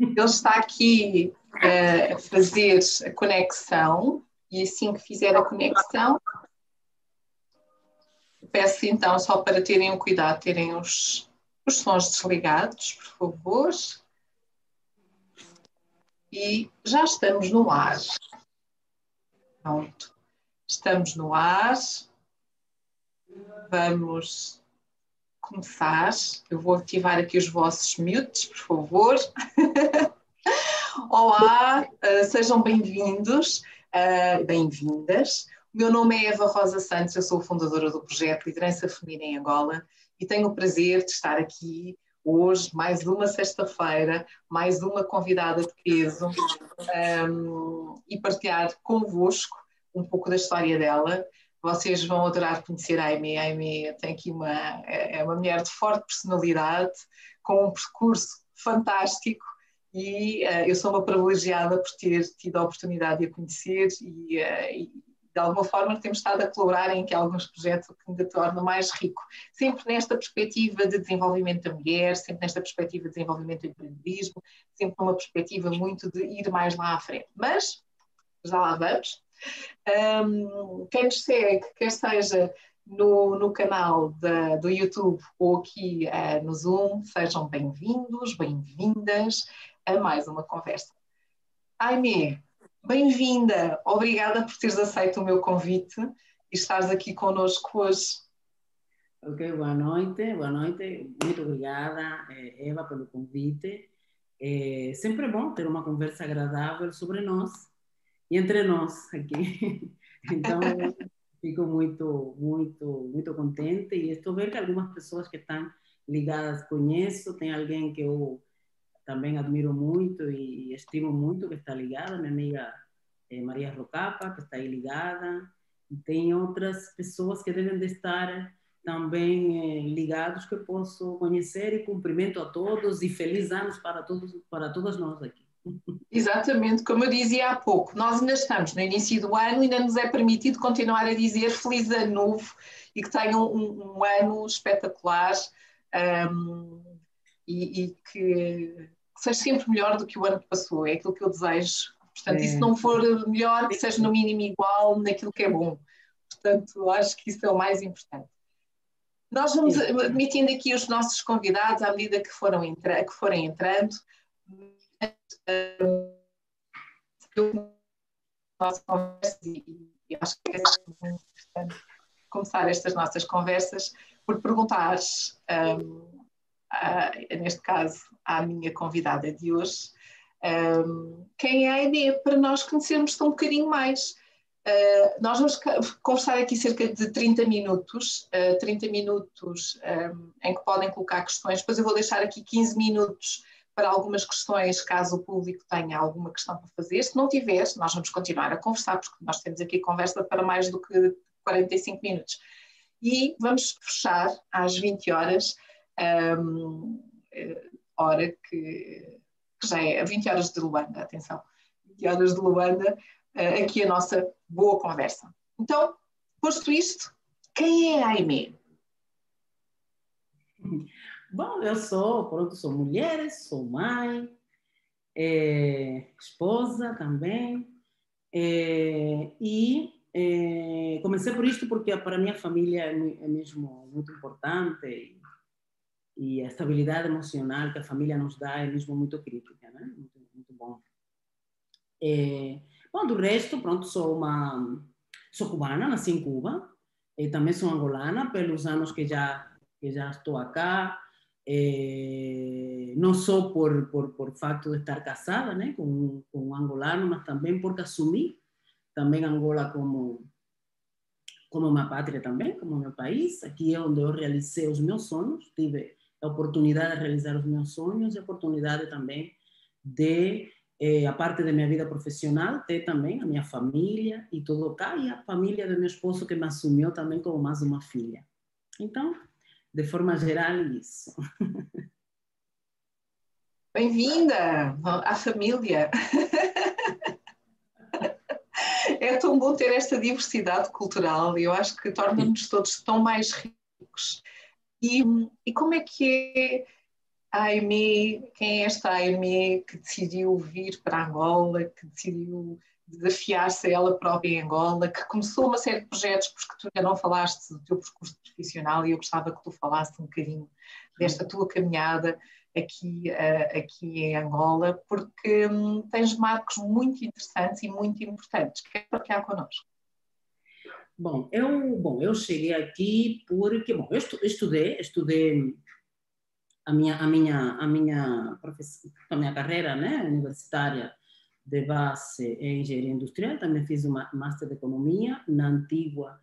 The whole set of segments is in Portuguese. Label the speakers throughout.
Speaker 1: Ele está aqui uh, a fazer a conexão e assim que fizer a conexão, peço então só para terem o cuidado, terem os, os sons desligados, por favor. E já estamos no ar. Pronto. Estamos no ar. Vamos começar. Eu vou ativar aqui os vossos mutes, por favor. Olá, uh, sejam bem-vindos, uh, bem-vindas. O meu nome é Eva Rosa Santos, eu sou fundadora do projeto Liderança Feminina em Angola e tenho o prazer de estar aqui hoje, mais uma sexta-feira, mais uma convidada de peso um, e partilhar convosco um pouco da história dela. Vocês vão adorar conhecer a Amy. A Amy tem aqui uma, é, é uma mulher de forte personalidade, com um percurso fantástico e uh, eu sou uma privilegiada por ter tido a oportunidade de a conhecer e, uh, e de alguma forma temos estado a colaborar em que alguns projetos que me tornam mais rico, sempre nesta perspectiva de desenvolvimento da mulher, sempre nesta perspectiva de desenvolvimento do empreendedorismo, sempre numa perspectiva muito de ir mais lá à frente. Mas, já lá vamos. Um, quem nos segue, quer seja no, no canal da, do YouTube ou aqui uh, no Zoom, sejam bem-vindos, bem-vindas a mais uma conversa. Aimee, Bem-vinda, obrigada por teres aceito o meu convite e estares aqui conosco hoje.
Speaker 2: Ok, boa noite, boa noite, muito obrigada, eh, Eva, pelo convite. É sempre bom ter uma conversa agradável sobre nós e entre nós aqui. Então, fico muito, muito, muito contente. E estou vendo que algumas pessoas que estão ligadas conheço, tem alguém que eu também admiro muito e estimo muito que está ligada, minha amiga eh, Maria Rocapa, que está aí ligada, e tem outras pessoas que devem de estar também eh, ligados que posso conhecer. E cumprimento a todos e feliz anos para todos para todas nós aqui.
Speaker 1: Exatamente, como eu dizia há pouco, nós ainda estamos no início do ano e ainda nos é permitido continuar a dizer feliz ano novo e que tenham um, um ano espetacular um, e, e que que seja sempre melhor do que o ano que passou, é aquilo que eu desejo. Portanto, é. e se não for melhor, que seja no mínimo igual naquilo que é bom. Portanto, acho que isso é o mais importante. Nós vamos admitindo aqui os nossos convidados à medida que, foram entra que forem entrando. E, acho que é muito importante começar estas nossas conversas por perguntar um, neste caso, à minha convidada de hoje, um, quem é a Aide, para nós conhecermos um bocadinho mais. Uh, nós vamos conversar aqui cerca de 30 minutos, uh, 30 minutos um, em que podem colocar questões, depois eu vou deixar aqui 15 minutos para algumas questões, caso o público tenha alguma questão para fazer. Se não tiver, nós vamos continuar a conversar, porque nós temos aqui conversa para mais do que 45 minutos. E vamos fechar às 20 horas um, eh, hora que, que, já é 20 horas de Luanda, atenção, 20 horas de Luanda, uh, aqui a nossa boa conversa. Então, posto isto, quem é a Aimee?
Speaker 2: Bom, eu sou, pronto, sou mulher, sou mãe, é, esposa também, é, e é, comecei por isto porque para a minha família é, é mesmo muito importante e a estabilidade emocional que a família nos dá é mesmo muito crítica, né? Muito, muito bom. É, bom, do resto, pronto, sou uma sou cubana, nasci em Cuba, e também sou angolana pelos anos que já que já estou acá. É, não só por, por, por fato de estar casada né, com, com um angolano, mas também porque assumi também Angola como como uma pátria também, como meu país. Aqui é onde eu realizei os meus sonhos, tive a oportunidade de realizar os meus sonhos e a oportunidade também de, eh, a parte da minha vida profissional, ter também a minha família e tudo cá, e a família do meu esposo que me assumiu também como mais uma filha. Então, de forma geral, isso.
Speaker 1: Bem-vinda à família. É tão bom ter esta diversidade cultural e eu acho que torna-nos todos tão mais ricos e, e como é que é a Aimee, quem é esta Aimee que decidiu vir para Angola, que decidiu desafiar-se ela própria em Angola, que começou uma série de projetos, porque tu ainda não falaste do teu percurso profissional e eu gostava que tu falasses um bocadinho desta tua caminhada aqui, uh, aqui em Angola, porque um, tens marcos muito interessantes e muito importantes. Quer partilhar connosco?
Speaker 2: Bom, eu, bom, eu cheguei aqui porque, bom, eu estudei, estudei a minha, a minha, a minha, a minha carreira né, universitária de base em engenharia industrial, também fiz uma master de economia na antiga,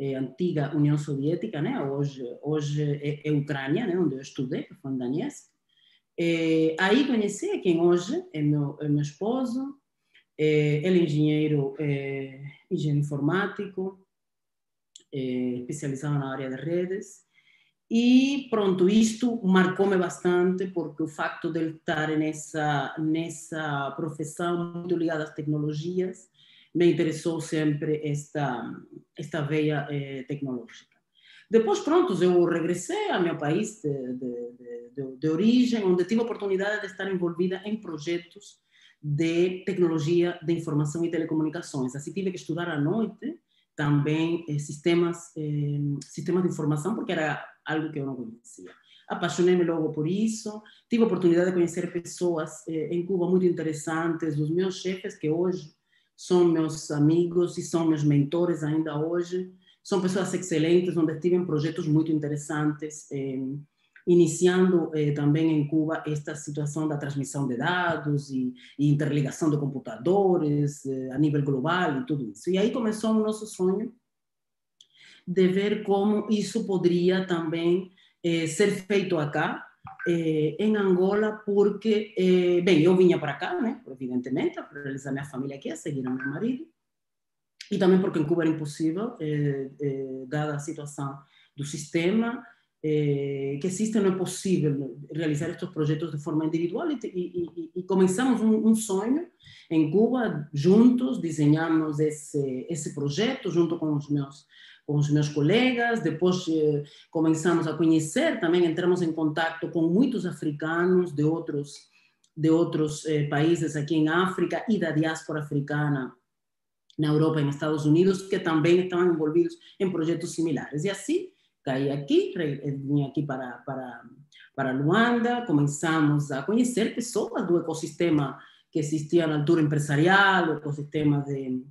Speaker 2: eh, antiga União Soviética, né, hoje, hoje é, é Ucrânia, né, onde eu estudei, que foi em Donetsk. Eh, aí conheci quem hoje é meu, é meu esposo, eh, ele é engenheiro, eh, engenheiro informático, eh, especializado na área de redes, e pronto, isto marcou-me bastante porque o facto de estar nessa, nessa profissão muito ligada às tecnologias me interessou sempre esta, esta veia eh, tecnológica. Depois, pronto, eu regressei ao meu país de, de, de, de, origem, onde tive a oportunidade de estar envolvida em projetos de tecnologia de informação e telecomunicações. Assim, tive que estudar à noite também eh, sistemas, eh, sistemas de informação, porque era algo que eu não conhecia. Apaixonei-me logo por isso, tive a oportunidade de conhecer pessoas eh, em Cuba muito interessantes, os meus chefes, que hoje são meus amigos e são meus mentores ainda hoje, são pessoas excelentes, onde tive projetos muito interessantes, eh, iniciando eh, também em Cuba esta situação da transmissão de dados e, e interligação de computadores eh, a nível global e tudo isso. E aí começou o nosso sonho de ver como isso poderia também eh, ser feito acá, em Angola, porque, eh, bem, eu vinha para cá, né, evidentemente, para realizar minha família aqui, a seguir meu marido, e também porque em Cuba era impossível, eh, dada a situação do sistema, eh, que existe, não é possível realizar estes projetos de forma individual e, e, e começamos um, um, sonho em Cuba, juntos, desenhamos esse, esse projeto junto com os meus com os meus colegas, depois eh, começamos a conhecer, também entramos em contato com muitos africanos de outros, de outros eh, países aqui em África e da diáspora africana na Europa e nos Estados Unidos, que também estavam envolvidos em projetos similares. E assim, caí aqui, vim aqui para, para, para Luanda, começamos a conhecer pessoas do ecossistema que existia na altura empresarial, o ecossistema de,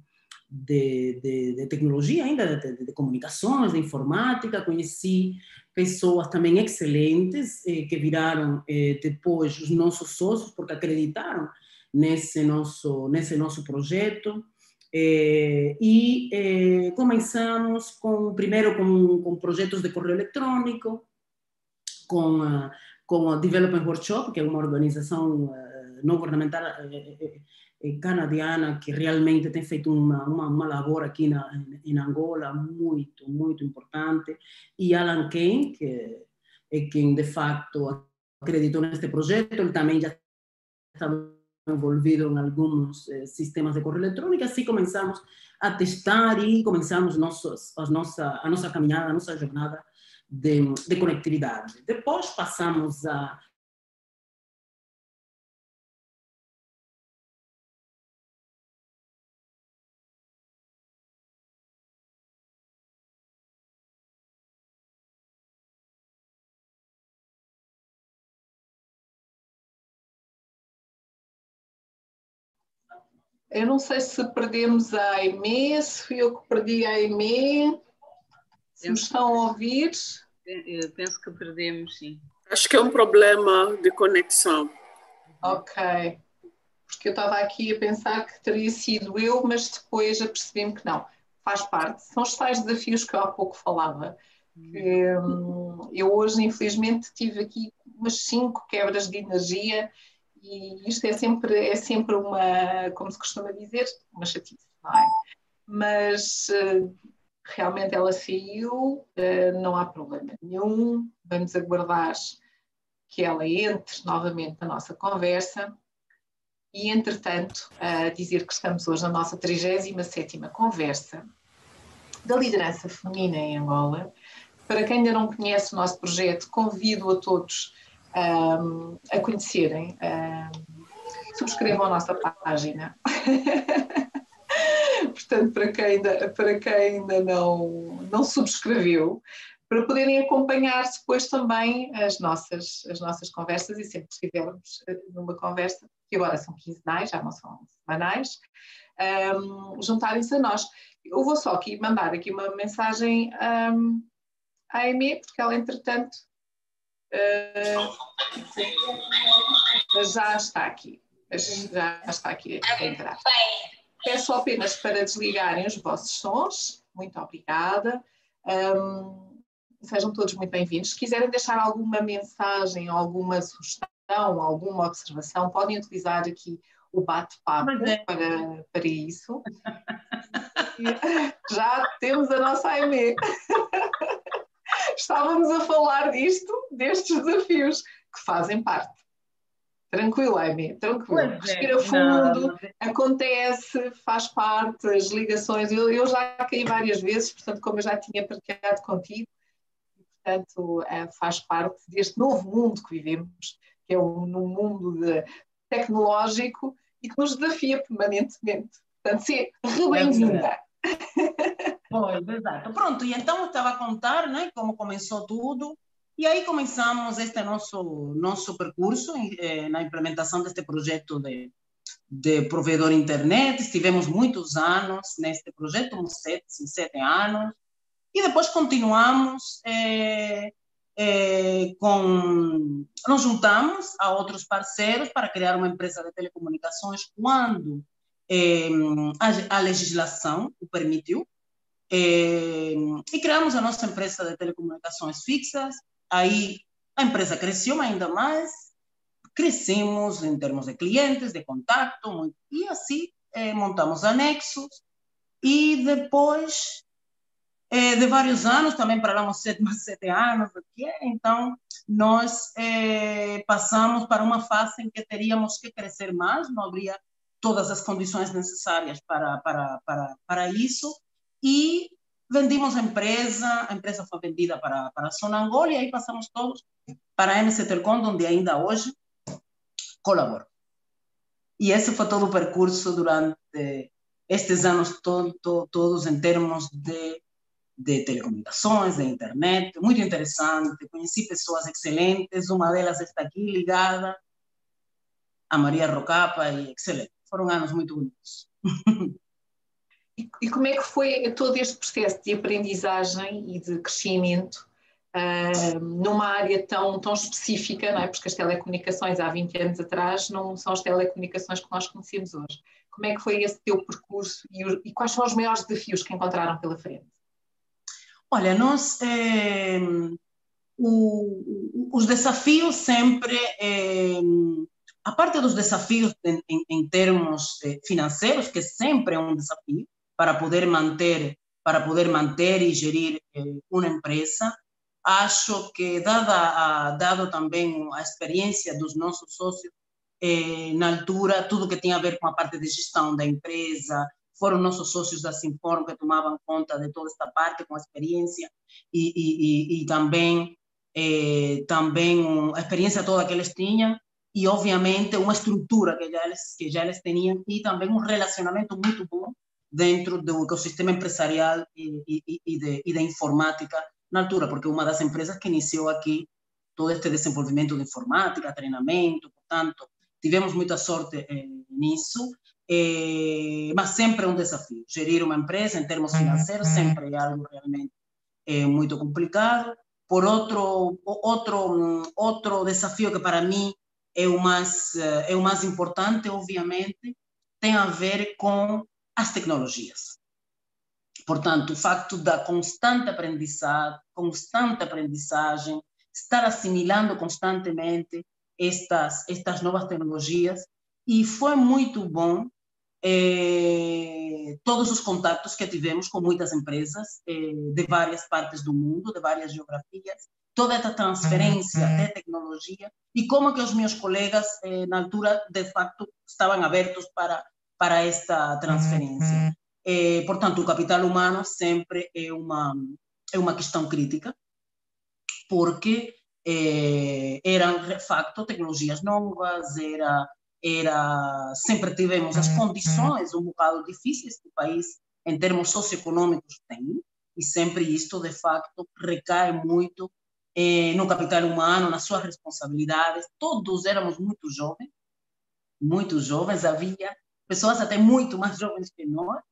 Speaker 2: de, de, de tecnologia ainda, de, de, comunicações, de informática, conheci pessoas também excelentes eh, que viraram eh, depois os nossos sócios porque acreditaram nesse nosso nesse nosso projeto eh, e eh, começamos com primeiro com, com projetos de correio eletrônico com com a Development Workshop que é uma organização uh, não governamental canadiana que realmente tem feito uma, uma, uma labor aqui na, em Angola muito, muito importante, e Alan Kane, que é quem de facto acreditou neste projeto, ele também já estava envolvido em alguns eh, sistemas de correio eletrônico, assim começamos a testar e começamos nossos, a, nossa, a nossa caminhada, a nossa jornada de, de conectividade. Depois passamos a
Speaker 1: Eu não sei se perdemos a Aimee, se fui eu que perdi a Aimee. Se me estão a ouvir.
Speaker 3: Eu penso que perdemos, sim.
Speaker 4: Acho que é um problema de conexão.
Speaker 1: Ok. Porque eu estava aqui a pensar que teria sido eu, mas depois apercebi-me que não. Faz parte. São os tais desafios que eu há pouco falava. Que, hum, eu hoje, infelizmente, tive aqui umas cinco quebras de energia e isto é sempre, é sempre uma, como se costuma dizer, uma chatice, não é? Mas uh, realmente ela saiu, uh, não há problema nenhum, vamos aguardar que ela entre novamente na nossa conversa e, entretanto, dizer que estamos hoje na nossa 37ª conversa da liderança feminina em Angola. Para quem ainda não conhece o nosso projeto, convido a todos um, a conhecerem. Um, subscrevam a nossa página. Portanto, para quem ainda, para quem ainda não, não subscreveu, para poderem acompanhar depois também as nossas, as nossas conversas e sempre que estivermos eh, numa conversa, que agora são quinzenais, já não são semanais, um, juntarem-se a nós. Eu vou só aqui mandar aqui uma mensagem um, à Amy, porque ela, entretanto, uh, já está aqui. Já está aqui a entrar. Peço apenas para desligarem os vossos sons. Muito obrigada. Um, sejam todos muito bem-vindos. Se quiserem deixar alguma mensagem, alguma sugestão, alguma observação, podem utilizar aqui o bate-papo é. para, para isso. Já temos a nossa AME. Estávamos a falar disto, destes desafios que fazem parte. Tranquilo, Amy, tranquilo. É, Respira fundo, não. acontece, faz parte, as ligações. Eu, eu, já caí várias vezes, portanto, como eu já tinha partilhado contigo, portanto, é, faz parte deste novo mundo que vivemos, que é um, um mundo de, tecnológico e que nos desafia permanentemente. Portanto, ser bem-vinda.
Speaker 2: Pois, exato. Pronto, e então eu estava a contar né, como começou tudo. E aí começamos este nosso, nosso percurso eh, na implementação deste projeto de, de provedor internet. Estivemos muitos anos neste projeto, uns sete, sete anos. E depois continuamos eh, eh, com... Nos juntamos a outros parceiros para criar uma empresa de telecomunicações quando eh, a, a legislação o permitiu. Eh, e criamos a nossa empresa de telecomunicações fixas, Aí a empresa cresceu ainda mais, crescemos em termos de clientes, de contato, e assim eh, montamos anexos. E depois eh, de vários anos, também paramos sete, mais sete anos aqui, então nós passamos para uma fase em que teríamos que crescer mais, não havia todas as condições necessárias para, para, para, para isso, e vendimos empresa, a empresa foi vendida para, para Sonangol e aí passamos todos para a MC Telecom, onde ainda hoje colaboro. E esse foi todo o percurso durante estes anos to, to, todos em termos de, de telecomunicações, de internet, muito interessante. Conheci pessoas excelentes, uma delas está aqui ligada, a Maria Rocapa, e excelente. Foram anos muito bonitos.
Speaker 1: E, e, como é que foi todo este processo de aprendizagem e de crescimento uh, numa área tão, tão específica, não é? porque as telecomunicações há 20 anos atrás não são as telecomunicações que nós conhecemos hoje. Como é que foi esse teu percurso e, e quais são os maiores desafios que encontraram pela frente?
Speaker 2: Olha, nós, eh, o, os desafios sempre, eh, a parte dos desafios em, em, em termos eh, financeiros, que sempre é um desafio, para poder manter para poder manter e gerir eh, uma empresa. Acho que, dada a, dado também a experiência dos nossos sócios, eh, na altura, tudo que tinha a ver com a parte de gestão da empresa, foram nossos sócios da Sinform que tomavam conta de toda esta parte, com experiência e, e, e, e também, eh, também a experiência toda que eles tinham e, obviamente, uma estrutura que já eles, que já eles tinham e também um relacionamento muito bom dentro do ecossistema empresarial e, e, e, de, e da informática na altura, porque uma das empresas que iniciou aqui todo este desenvolvimento de informática, treinamento, portanto, tivemos muita sorte eh, nisso, eh, mas sempre é um desafio. Gerir uma empresa em termos financeiros sempre é algo realmente eh, muito complicado. Por outro, outro, outro desafio que para mim é o mais, é o mais importante, obviamente, tem a ver com as tecnologias. Portanto, o facto da constante aprendizagem, constante aprendizagem, estar assimilando constantemente estas, estas novas tecnologias, e foi muito bom eh, todos os contatos que tivemos com muitas empresas eh, de várias partes do mundo, de várias geografias, toda esta transferência uhum. de tecnologia e como que os meus colegas eh, na altura de facto estavam abertos para para esta transferência. É, portanto, o capital humano sempre é uma, é uma questão crítica, porque eh, eram, de facto, tecnologias novas, era, era, sempre tivemos as condições um bocado difíceis que o país, em termos socioeconômicos, tem, e sempre isto, de facto, recai muito eh, no capital humano, nas suas responsabilidades. Todos éramos muito jovens, muito jovens, havia pessoas até muito mais jovens que nós,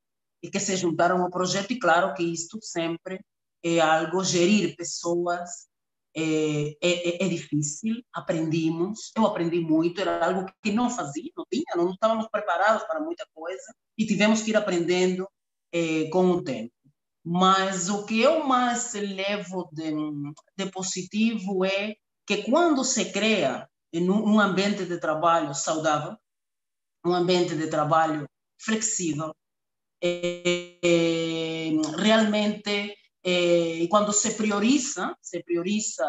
Speaker 2: e que se juntaram ao projeto, e claro que isto sempre é algo, gerir pessoas é, é, é, difícil, aprendimos, eu aprendi muito, era algo que não fazia, não tinha, não estávamos preparados para muita coisa e tivemos que ir aprendendo é, com o tempo. Mas o que eu mais levo de, de positivo é que quando se cria um ambiente de trabalho saudável, um ambiente de trabalho flexível, é, realmente e quando se prioriza, se prioriza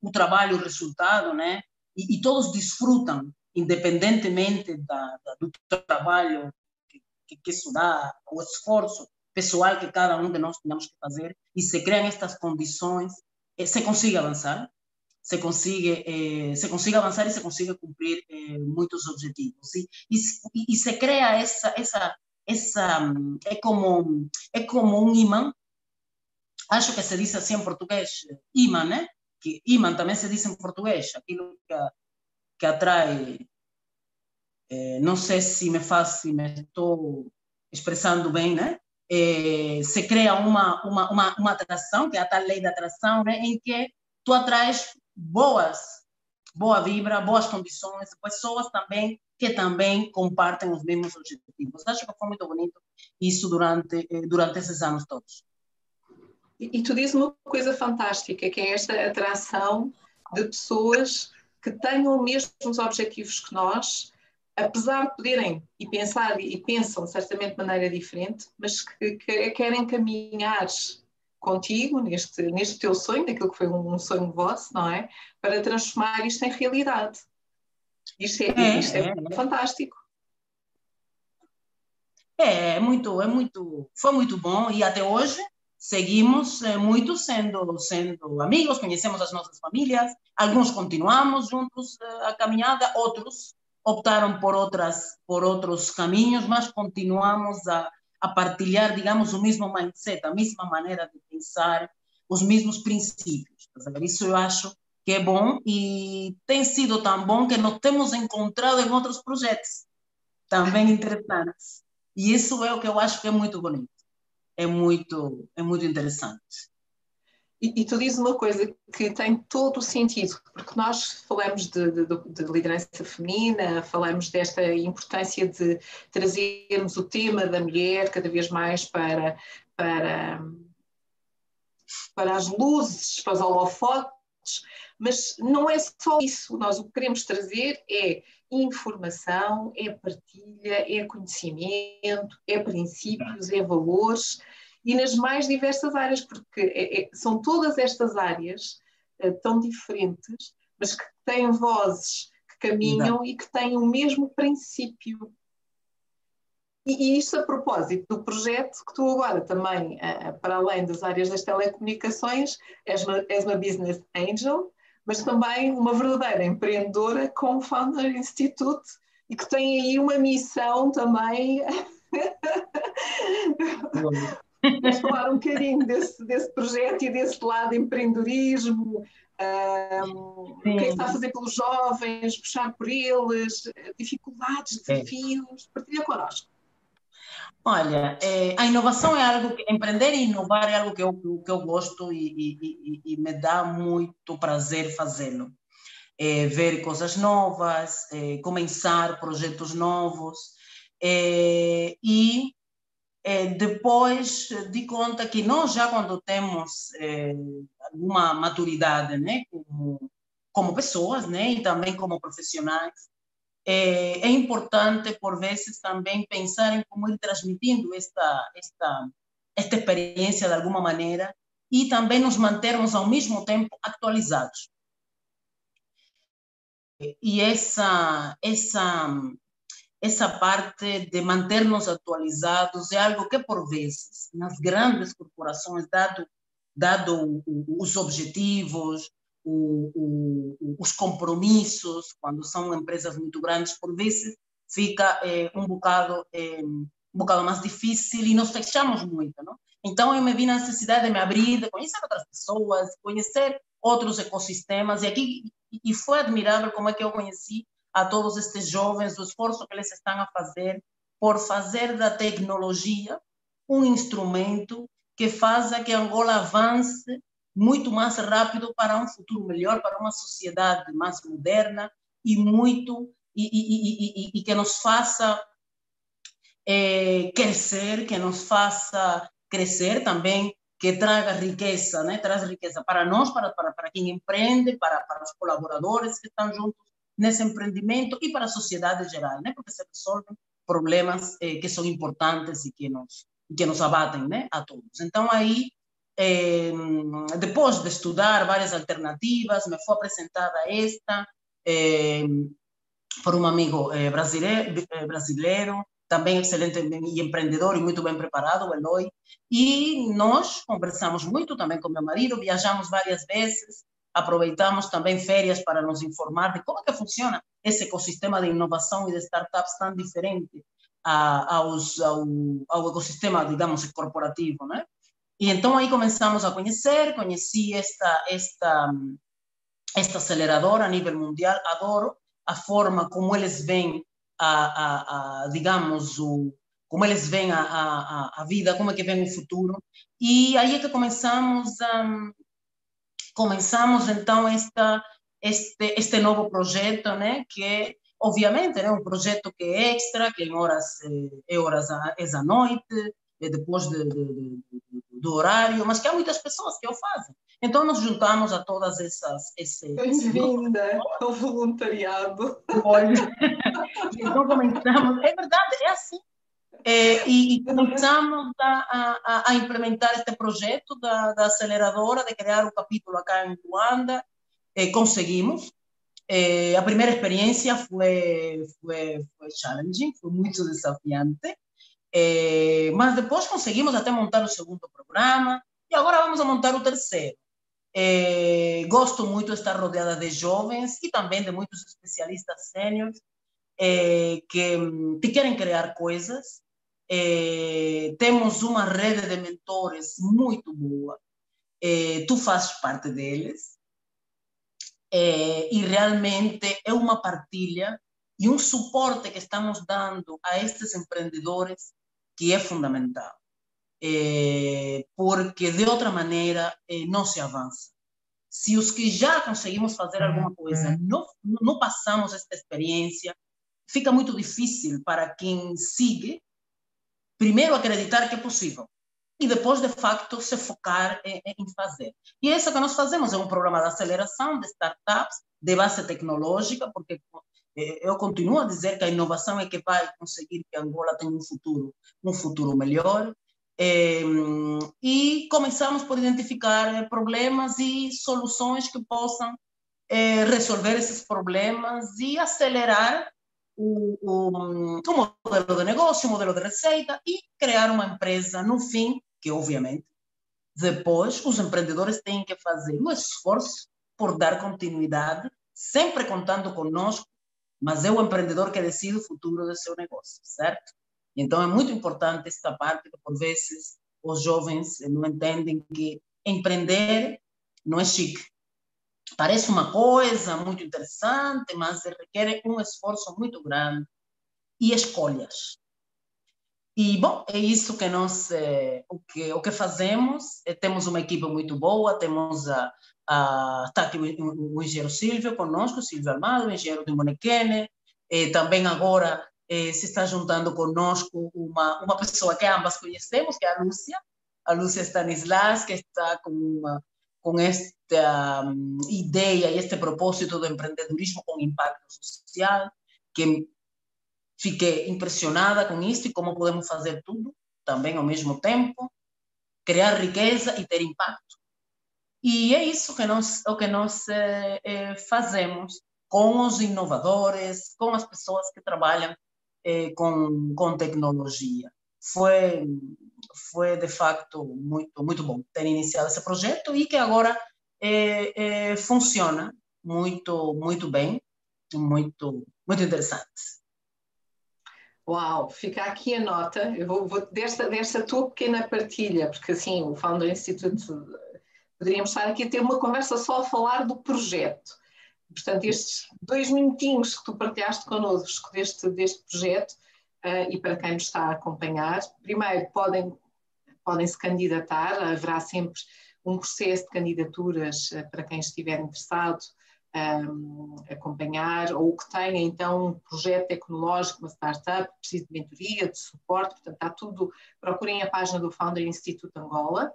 Speaker 2: o trabalho, o resultado, né? E, e todos desfrutam, independentemente da, da, do trabalho que, que, isso dá, o esforço pessoal que cada um de nós temos que fazer, e se criam estas condições, se consiga avançar, se consiga, eh, se consiga avançar e se consiga cumprir eh, muitos objetivos. E, e, e, se cria essa, essa, essa, é como, é como um imã acho que se diz assim em português, imã, né? Que imã também se diz em português, aquilo que, que atrai. É, não sei se me faz, se me estou expressando bem, né? Se cria uma, uma, uma, uma atração, que é a tal lei da atração, né? em que tu atrais boas, boa vibra, boas condições, pessoas também que também compartem os mesmos objetivos. Acho que foi muito bonito isso durante, eh, durante esses anos todos.
Speaker 1: E, tu dizes uma coisa fantástica, que é esta atração de pessoas que tenham os mesmos objetivos que nós, apesar de poderem e pensar e pensam certamente de maneira diferente, mas que, que querem caminhar contigo neste, neste teu sonho, naquilo que foi um sonho vosso, não é? Para transformar isto em realidade. Isto é, é, isto é, é fantástico.
Speaker 2: É, é muito, é muito, foi muito bom e até hoje seguimos eh, muito sendo, sendo amigos, conhecemos as nossas famílias, alguns continuamos juntos eh, a caminhada, outros optaram por outras por outros caminhos, mas continuamos a, a partilhar, digamos, o mesmo mindset, a mesma maneira de pensar, os mesmos princípios. Isso eu acho que é bom e tem sido tão bom que nos temos encontrado em outros projetos também interessantes. E isso é o que eu acho que é muito bonito é muito, é muito interessante.
Speaker 1: E, tu dizes uma coisa que tem todo o sentido, porque nós falamos de, de, de, liderança feminina, falamos desta importância de trazermos o tema da mulher cada vez mais para, para, para as luzes, para os holofotes, mas não é só isso. Nós o que queremos trazer é informação, é partilha, é conhecimento, é princípios, é valores e nas mais diversas áreas, porque é, é, são todas estas áreas é, tão diferentes, mas que têm vozes que caminham Não. e que têm o mesmo princípio. E, e isto a propósito do projeto que tu agora também, uh, para além das áreas das telecomunicações, és uma, és uma business angel, mas também uma verdadeira empreendedora com o Founder Institute e que tem aí uma missão também. Vamos falar um bocadinho desse, desse projeto e desse lado de empreendedorismo, um, o que é que está a fazer pelos jovens, puxar por eles, dificuldades, desafios, partilha connosco.
Speaker 2: Olha, é, a inovação é algo que empreender e inovar é algo que eu, que eu gosto e, e, e, e me dá muito prazer fazê-lo. É, ver coisas novas, é, começar projetos novos é, e é, depois de conta que nós já quando temos alguma maturidade, né, como, como pessoas, né, e também como profissionais, é, é, importante, por vezes, também pensar em como ir transmitindo esta, esta, esta experiência de alguma maneira e também nos mantermos ao mesmo tempo atualizados. E essa, essa, essa parte de manter-nos atualizados é algo que, por vezes, nas grandes corporações, dado, dado os objetivos, o, o, os compromissos, quando são empresas muito grandes, por vezes fica é, um bocado é, um bocado mais difícil e nos fechamos muito, não? Então eu me vi na necessidade de me abrir, de conhecer outras pessoas, conhecer outros ecossistemas e aqui e foi admirável como é que eu conheci a todos estes jovens, o esforço que eles estão a fazer por fazer da tecnologia um instrumento que faça que Angola avance muito mais rápido para um futuro melhor, para uma sociedade mais moderna e muito e, e, e, e que nos faça é, crescer, que nos faça crescer também, que traga riqueza, né? traz riqueza para nós, para, para, para quem empreende, para, para os colaboradores que estão juntos nesse empreendimento e para a sociedade geral, né? porque se resolvem problemas eh, que são importantes e que nos, que nos abatem né? a todos. Então, aí eh, depois de estudar várias alternativas, me foi apresentada esta eh, por um amigo eh, brasileiro, eh, brasileiro, também excelente e empreendedor e muito bem preparado, o Eloy. E nós conversamos muito também com meu marido, viajamos várias vezes, aproveitamos também férias para nos informar de como é que funciona esse ecossistema de inovação e de startups tão diferente a, aos, ao, ao ecossistema, digamos, corporativo, né? E então aí começamos a conhecer, conheci esta, esta, esta aceleradora a nível mundial, adoro a forma como eles veem, a, a, a digamos, o, como eles veem a, a, a vida, como é que vem o futuro. E aí é que começamos a, começamos então esta, este, este novo projeto, né, que é, obviamente, é um projeto que é extra, que em horas, é horas é à noite, é depois de, de, de, do horário, mas que há muitas pessoas que o fazem. Então, nós juntamos a todas essas. Esse,
Speaker 1: Bem-vinda ao voluntariado.
Speaker 2: então, começamos. É verdade, é assim. É, e, e, começamos a, a, a, implementar este projeto da, da, aceleradora, de criar um capítulo acá em Luanda. É, conseguimos. É, a primeira experiência foi, foi, foi challenging, foi muito desafiante. É, mas depois conseguimos até montar o segundo programa e agora vamos a montar o terceiro. É, gosto muito de estar rodeada de jovens e também de muitos especialistas sêniores é, que, que, querem criar coisas. É, temos uma rede de mentores muito boa. É, tu fazes parte deles. É, e realmente é uma partilha e um suporte que estamos dando a estes empreendedores que é fundamental, porque de outra maneira não se avança. Se os que já conseguimos fazer alguma coisa não, não passamos esta experiência, fica muito difícil para quem sigue, primeiro acreditar que é possível e depois, de facto, se focar em, fazer. E é isso que nós fazemos, é um programa de aceleração de startups de base tecnológica, porque eh, eu continuo a dizer que a inovação é que vai conseguir que Angola tenha um futuro, um futuro melhor. E começamos por identificar problemas e soluções que possam é, resolver esses problemas e acelerar o, o, o, modelo de negócio, o modelo de receita e criar uma empresa no fim, que obviamente depois os empreendedores têm que fazer um esforço por dar continuidade, sempre contando conosco mas é o empreendedor que decide o futuro do seu negócio, certo? Então é muito importante esta parte que por vezes os jovens não entendem que empreender não é chique. Parece uma coisa muito interessante, mas requer um esforço muito grande e escolhas. E, bom, é isso que nós, é, o, que, o que fazemos. É, temos uma equipe muito boa, temos a, Uh, está aqui o, o, engenheiro Silvio conosco, Silvio Armado, o engenheiro de Monequene. Eh, também agora eh, se está juntando conosco uma, uma pessoa que ambas conhecemos, que é a Lúcia, a Lúcia Stanislas, que está com, uma, com esta um, ideia e este propósito do empreendedorismo com impacto social, que fiquei impressionada com isso e como podemos fazer tudo também ao mesmo tempo, criar riqueza e ter impacto e é isso que nós, o que nós é, é, fazemos com os inovadores, com as pessoas que trabalham é, com, com tecnologia. Foi, foi, de facto, muito, muito bom ter iniciado esse projeto e que agora é, é, funciona muito, muito bem, muito, muito interessante.
Speaker 1: Uau, fica aqui a nota, eu vou, vou desta, desta tua pequena partilha, porque assim, o Founder Institute, poderíamos estar aqui a ter uma conversa só a falar do projeto. Portanto, estes dois minutinhos que tu partilhaste connosco deste, deste projeto, uh, e para quem nos está a acompanhar, primeiro podem, podem se candidatar, haverá sempre um processo de candidaturas uh, para quem estiver interessado um, acompanhar, ou que tenha então um projeto tecnológico, uma startup, precisa de mentoria, de suporte, portanto está tudo, procurem a página do Founder Institute Angola.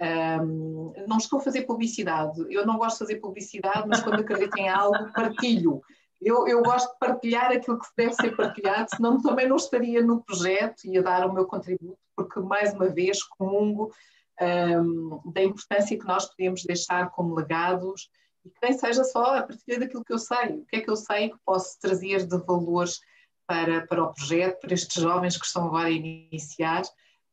Speaker 1: Um, não estou a fazer publicidade, eu não gosto de fazer publicidade, mas quando acredito em algo, partilho. Eu, eu, gosto de partilhar aquilo que deve ser partilhado, senão também não estaria no projeto e a dar o meu contributo, porque mais uma vez comungo um, da importância que nós podemos deixar como legados e que nem seja só a partir daquilo que eu sei, o que é que eu sei que posso trazer de valores para, para o projeto, para estes jovens que estão agora a iniciar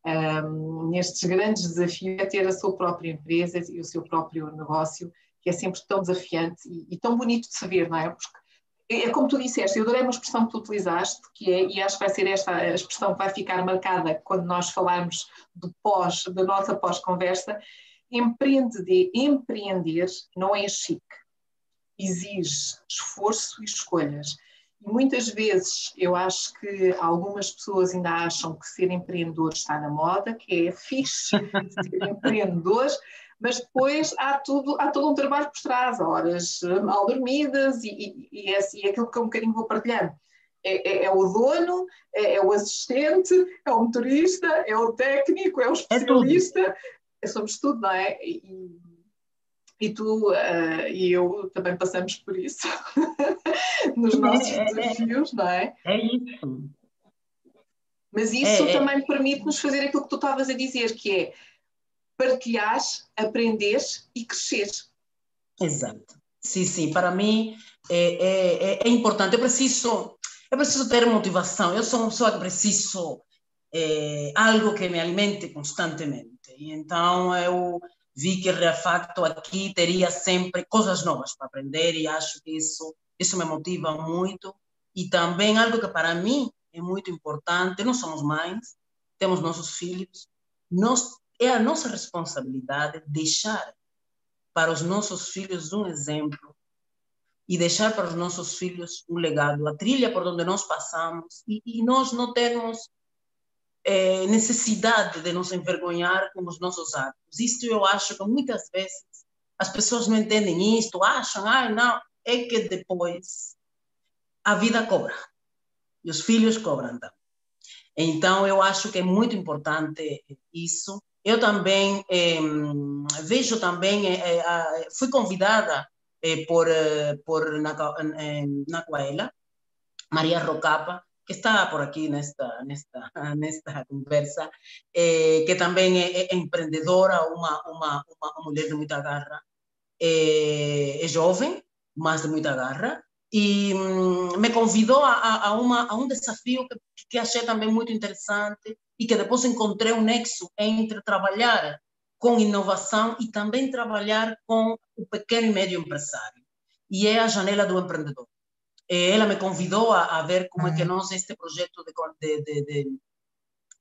Speaker 1: um, nestes grandes desafios, é ter a sua própria empresa e o seu próprio negócio, que é sempre tão desafiante e, e tão bonito de se ver, não é? Porque é como tu disseste, eu adorei uma expressão que tu utilizaste, que é, e acho que vai ser esta a expressão que vai ficar marcada quando nós falarmos do pós, da nossa pós-conversa, Empreender, empreender não é chique, exige esforço e escolhas. E muitas vezes eu acho que algumas pessoas ainda acham que ser empreendedor está na moda, que é fixe ser empreendedor, mas depois há, tudo, há todo um trabalho por trás, horas mal dormidas e, e, e, é, e é aquilo que eu um bocadinho vou partilhando. É, é, é, o dono, é, é, o assistente, é o motorista, é o técnico, é o é especialista, é sobre tudo, não é? E, e tu uh, e eu também passamos por isso nos nossos é, desafios, não é?
Speaker 2: É isso.
Speaker 1: Mas isso é, também permite-nos fazer aquilo que tu estavas a dizer, que é partilhar, aprender e crescer.
Speaker 2: Exato. Sim, sim. Para mim é, é, é importante. Eu preciso, eu preciso ter motivação. Eu sou uma pessoa que preciso é, algo que me alimente constantemente. E então eu vi que, de facto, aqui teria sempre coisas novas para aprender e acho que isso, isso me motiva muito. E também algo que para mim é muito importante, nós somos mães, temos nossos filhos, nós, é a nossa responsabilidade deixar para os nossos filhos um exemplo e deixar para os nossos filhos um legado, a trilha por onde nós passamos e, e nós não termos é, necessidade de nos envergonhar com os nossos atos. Isto eu acho que muitas vezes as pessoas não entendem isto, acham, ah, não, é que depois a vida cobra e os filhos cobram também. Então, eu acho que é muito importante isso. Eu também eh, vejo também, eh, eh, fui convidada por, por Nacuela, Maria Rocapa, que está por aquí nesta, nesta, nesta conversa, eh, que também é, é empreendedora, uma, uma, uma, mulher de muita garra, é jovem, mas de muita garra, e hum, me convidou a, a, uma, a um desafio que, que achei também muito interessante e que depois encontrei um nexo entre trabalhar com inovação e também trabalhar com o pequeno e médio empresário. E é a janela do empreendedor. Ela me convidou a, a ver como é que nós, este projeto de, de, de,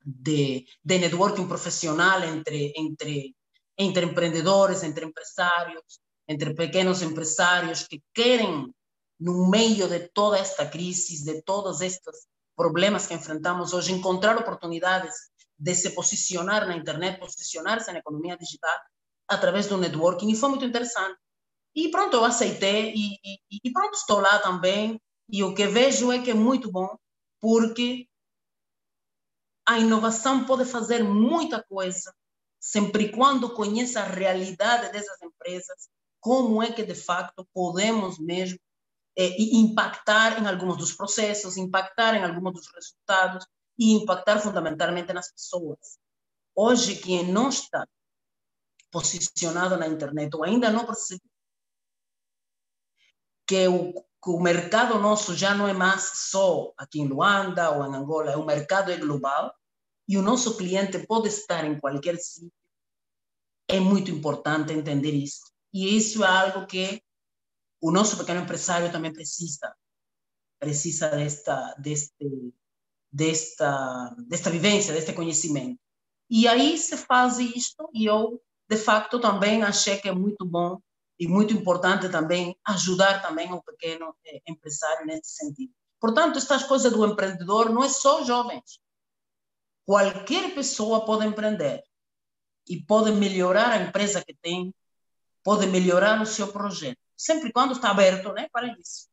Speaker 2: de, de networking profissional entre, entre, entre empreendedores, entre empresários, entre pequenos empresários que querem, no meio de toda esta crise, de todos estes problemas que enfrentamos hoje, encontrar oportunidades de se posicionar na internet, posicionar-se na economia digital através do networking, e foi muito interessante. E pronto, eu aceitei e, e, e, pronto, estou lá também. E o que vejo é que é muito bom, porque a inovação pode fazer muita coisa, sempre e quando conheça a realidade dessas empresas, como é que de facto podemos mesmo é, impactar em alguns dos processos, impactar em alguns dos resultados e impactar fundamentalmente nas pessoas. Hoje, quem não está posicionado na internet ou ainda não percebeu que o, que o mercado nosso já não é mais só aqui em Luanda ou em Angola, o mercado é global e o nosso cliente pode estar em qualquer sítio. É muito importante entender isso. E isso é algo que o nosso pequeno empresário também precisa. Precisa desta, deste, desta, desta vivência, deste conhecimento. E aí se faz isto, e eu, de facto, também achei que é muito bom e muito importante também ajudar também o pequeno eh, empresário nesse sentido. Portanto, estas coisas do empreendedor não é só jovens. Qualquer pessoa pode empreender e pode melhorar a empresa que tem, pode melhorar o seu projeto, sempre quando está aberto né, para isso.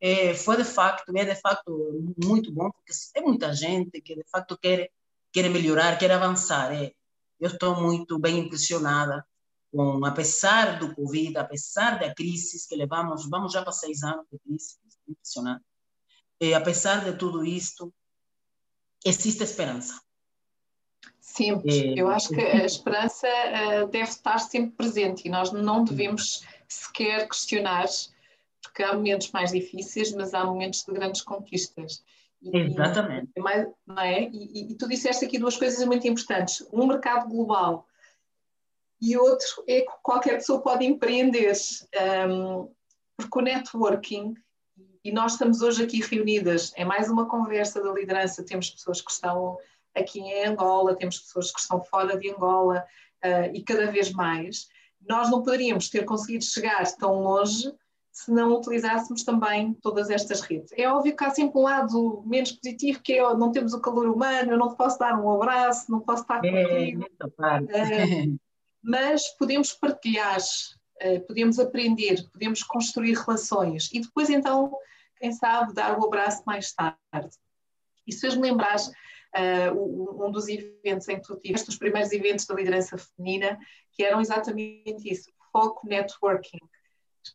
Speaker 2: É, foi de facto, é de facto muito bom, porque tem muita gente que de facto quer, quer melhorar, quer avançar. É, eu estou muito bem impressionada com, apesar do Covid, apesar da crise que levamos, vamos já para seis anos de crise, impressionante. E, apesar de tudo isto, existe esperança.
Speaker 1: Sempre. É, eu acho que a esperança uh, deve estar sempre presente e nós não devemos sequer questionar, porque há momentos mais difíceis, mas há momentos de grandes conquistas.
Speaker 2: E, Exatamente.
Speaker 1: E, não é? E, e, tu disseste aqui duas coisas muito importantes. Um mercado global e outro é que qualquer pessoa pode empreender. Um, porque o networking, e nós estamos hoje aqui reunidas, é mais uma conversa da liderança, temos pessoas que estão aqui em Angola, temos pessoas que estão fora de Angola uh, e cada vez mais. Nós não poderíamos ter conseguido chegar tão longe se não utilizássemos também todas estas redes. É óbvio que há sempre um lado menos positivo, que é oh, não temos o calor humano, eu não te posso dar um abraço, não posso estar é, contigo. Uh, mas podemos partilhar, uh, podemos aprender, podemos construir relações e depois então, quem sabe, dar o abraço mais tarde. Isso fez-me lembrar uh, um dos eventos em que tu tiveste, os primeiros eventos da liderança feminina, que eram exatamente isso, foco networking,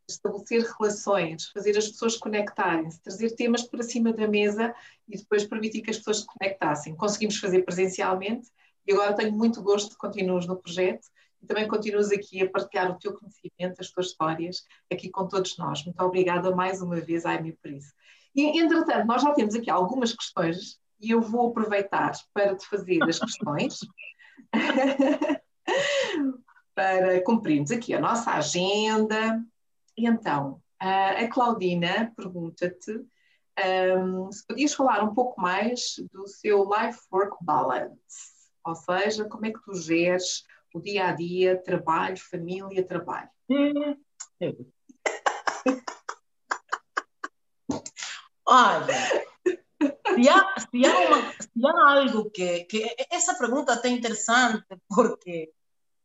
Speaker 1: estabelecer relações, fazer as pessoas conectarem-se, trazer temas para cima da mesa e depois permitir que as pessoas se conectassem. Conseguimos fazer presencialmente e agora tenho muito gosto de continuar no projeto e também continuas aqui a partilhar o teu conhecimento, as tuas histórias aqui com todos nós. Muito obrigada mais uma vez, Aime, por isso. E, entretanto, nós já temos aqui algumas questões e eu vou aproveitar para te fazer as questões para cumprirmos aqui a nossa agenda. Então, a Claudina pergunta-te um, se podias falar um pouco mais do seu life work balance, ou seja, como é que tu geres o dia a dia, trabalho, família, trabalho.
Speaker 2: Olha, se há, se há, uma, se há algo que, que. Essa pergunta é interessante, porque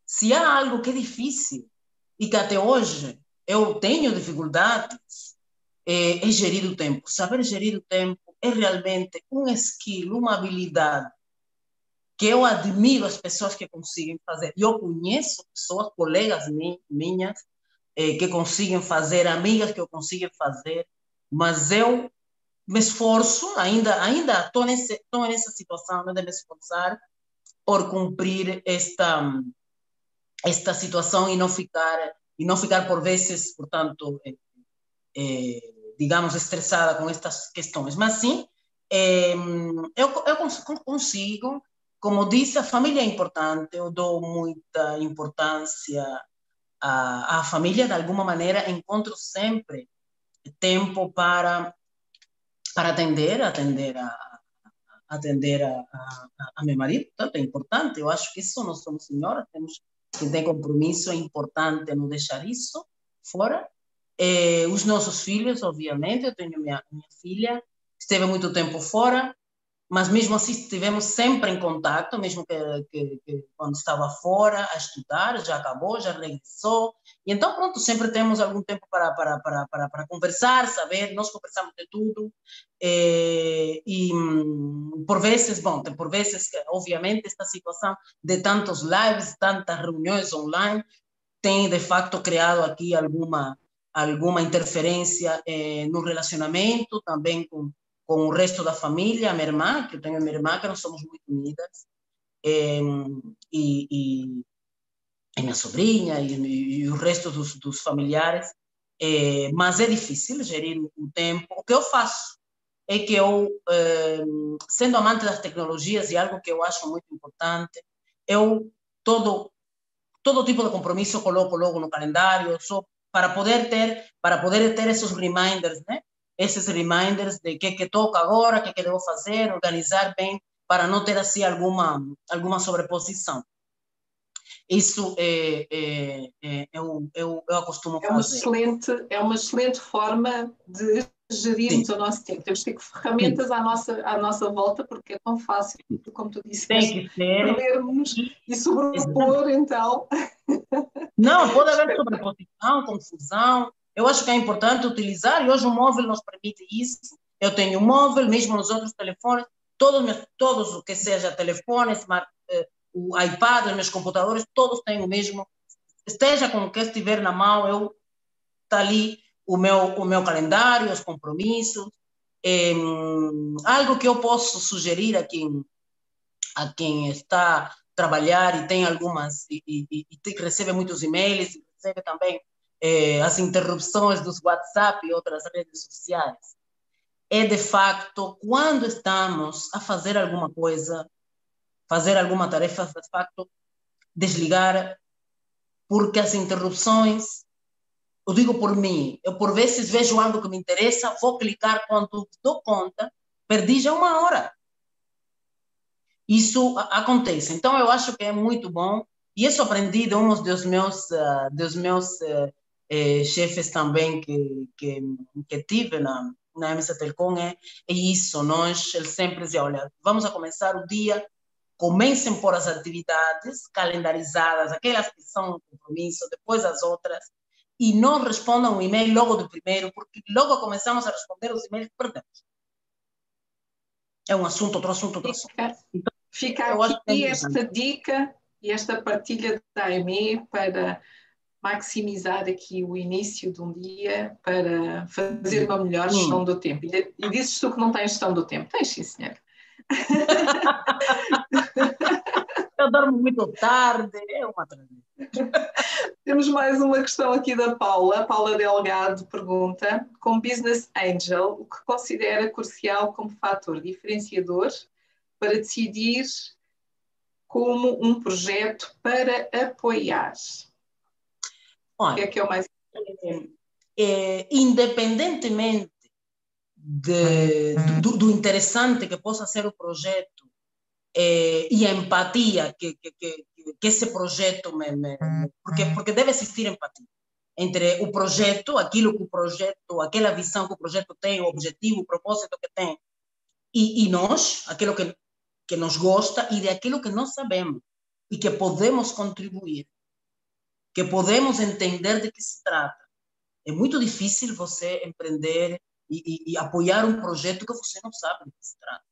Speaker 2: se há algo que é difícil e que até hoje eu tenho dificuldades, é, é gerir o tempo. Saber gerir o tempo é realmente um skill, uma habilidade que eu admiro as pessoas que conseguem fazer. Eu conheço pessoas, colegas minhas, eh, que conseguem fazer, amigas que eu consigo fazer, mas eu me esforço, ainda ainda estou nessa situação né, de me esforçar por cumprir esta esta situação e não ficar e não ficar por vezes, portanto, eh, eh, digamos, estressada com estas questões. Mas sim, eh, eu, eu consigo, como disse, a família é importante, eu dou muita importância à, à família, de alguma maneira, encontro sempre tempo para para atender, atender a, atender a, a, a meu marido, portanto é importante, eu acho que isso nós somos senhoras, temos que ter compromisso, é importante não deixar isso fora. Eh, os nossos filhos, obviamente, eu tenho minha, minha filha, esteve muito tempo fora, mas mesmo assim estivemos sempre em contato, mesmo que, que, que, quando estava fora a estudar, já acabou, já regressou. E então, pronto, sempre temos algum tempo para, para, para, para, para conversar, saber, nós conversamos de tudo. E, e por vezes, bom, por vezes, obviamente, esta situação de tantos lives, tantas reuniões online, tem de facto criado aqui alguma alguma interferência eh, no relacionamento, também com com o resto da família, a minha irmã, que eu tenho a minha irmã, que nós somos muito unidas, e, e, e minha sobrinha e, e, o resto dos, dos familiares, é, mas é difícil gerir o tempo. O que eu faço é que eu, sendo amante das tecnologias e algo que eu acho muito importante, eu todo todo tipo de compromisso coloco logo no calendário, só para poder ter, para poder ter esses reminders, né? Esses reminders de que que toca agora, que que devo fazer, organizar bem para não ter assim alguma alguma sobreposição. Isso é, é, é, eu, eu, eu acostumo
Speaker 1: É uma
Speaker 2: fazer.
Speaker 1: excelente, é uma excelente forma de gerirmos
Speaker 2: Sim.
Speaker 1: o nosso tempo. Temos que ter ferramentas à nossa, à nossa volta, porque é tão fácil, como tu disseste,
Speaker 2: Tem que ser.
Speaker 1: perdermos e sobrepor, então.
Speaker 2: Não, pode haver sobreposição, confusão. Eu acho que é importante utilizar, e hoje o móvel nos permite isso. Eu tenho um móvel, mesmo nos outros telefones, todos, meus, todos o que seja telefone, smart, eh, o iPad, os meus computadores, todos têm o mesmo. Esteja com o que estiver na mão, eu está ali o meu, o meu calendário, os compromissos. Em, algo que eu posso sugerir a quem, a quem está a trabalhar e tem algumas, e, e, e recebe muitos e-mails, recebe também eh, as interrupções dos WhatsApp e outras redes sociais. É de facto, quando estamos a fazer alguma coisa, fazer alguma tarefa, de facto, desligar, porque as interrupções eu digo por mim, eu por vezes vejo algo que me interessa, vou clicar quando dou conta, perdi já uma hora. Isso acontece. Então eu acho que é muito bom e isso aprendi de uns dos meus ah, dos meus eh, chefes também que que, que tive na na MC Telcom é, é isso. Nós ele sempre dizia, olha, vamos a começar o dia comecem por as atividades calendarizadas, aquelas que são um compromisso, depois as outras, e não respondam o e-mail logo do primeiro, porque logo começamos a responder os e-mails que perdemos. É um assunto, outro assunto, outro assunto.
Speaker 1: Fica, fica aqui
Speaker 2: é
Speaker 1: esta dica e esta partilha da AME para maximizar aqui o início de um dia para fazer uma melhor
Speaker 2: Sim.
Speaker 1: gestão do tempo. E, e dizes tu que não tens gestão do tempo. Tens, sim, senhor.
Speaker 2: Eu dormo muito tarde, é uma tragédia.
Speaker 1: Temos mais uma questão aqui da Paula. Paula Delgado pergunta: como Business Angel, o que considera crucial como fator diferenciador para decidir como um projeto para apoiar? O que é
Speaker 2: Olha,
Speaker 1: que é o mais
Speaker 2: é, independentemente de, do, do interessante que possa ser o projeto é, e a empatia que, que, que, que esse projeto me, me- porque, porque deve existir empatia entre o projeto, aquilo que o projeto, aquela visão que o projeto tem, o objetivo, o propósito que tem, e, e nós, aquilo que, que nos gosta e daquilo que nós sabemos e que podemos contribuir, que podemos entender de que se trata. É muito difícil você empreender e, e, e apoiar um projeto que você não sabe de que se trata,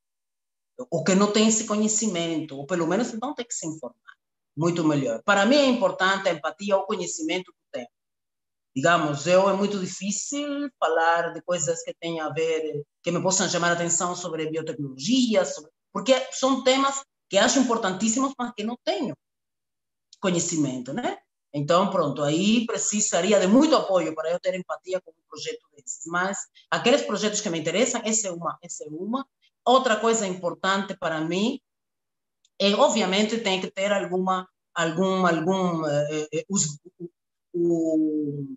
Speaker 2: ou que não tem esse conhecimento, ou pelo menos então tem que se informar. Muito melhor. Para mim é importante a empatia, o conhecimento do tema. Digamos, eu é muito difícil falar de coisas que tenham a ver, que me possam chamar a atenção sobre biotecnologia, sobre, porque são temas que acho importantíssimos, mas que não tenho conhecimento, né? Então, pronto, aí precisaria de muito apoio para eu ter empatia com um projeto desses. Mas aqueles projetos que me interessam, essa é uma. Essa é uma. Outra coisa importante para mim é, obviamente, tem que ter alguma, algum, algum, eh, eh, os, o,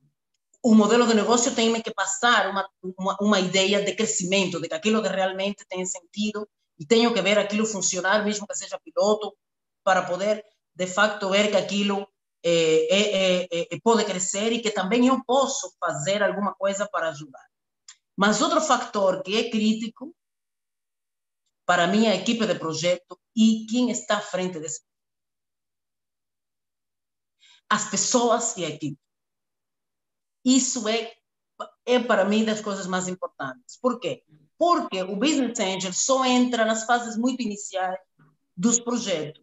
Speaker 2: o modelo de negócio tem que passar uma, uma, uma ideia de crescimento, de que aquilo que realmente tem sentido e tenho que ver aquilo funcionar, mesmo que seja piloto, para poder, de facto, ver que aquilo é, é, é, pode crescer e que também eu posso fazer alguma coisa para ajudar. Mas outro fator que é crítico para a equipe de projeto e quem está à frente desse as pessoas e a equipe. Isso é, é para mim das coisas mais importantes. Por quê? Porque o Business Angel só entra nas fases muito iniciais dos projetos,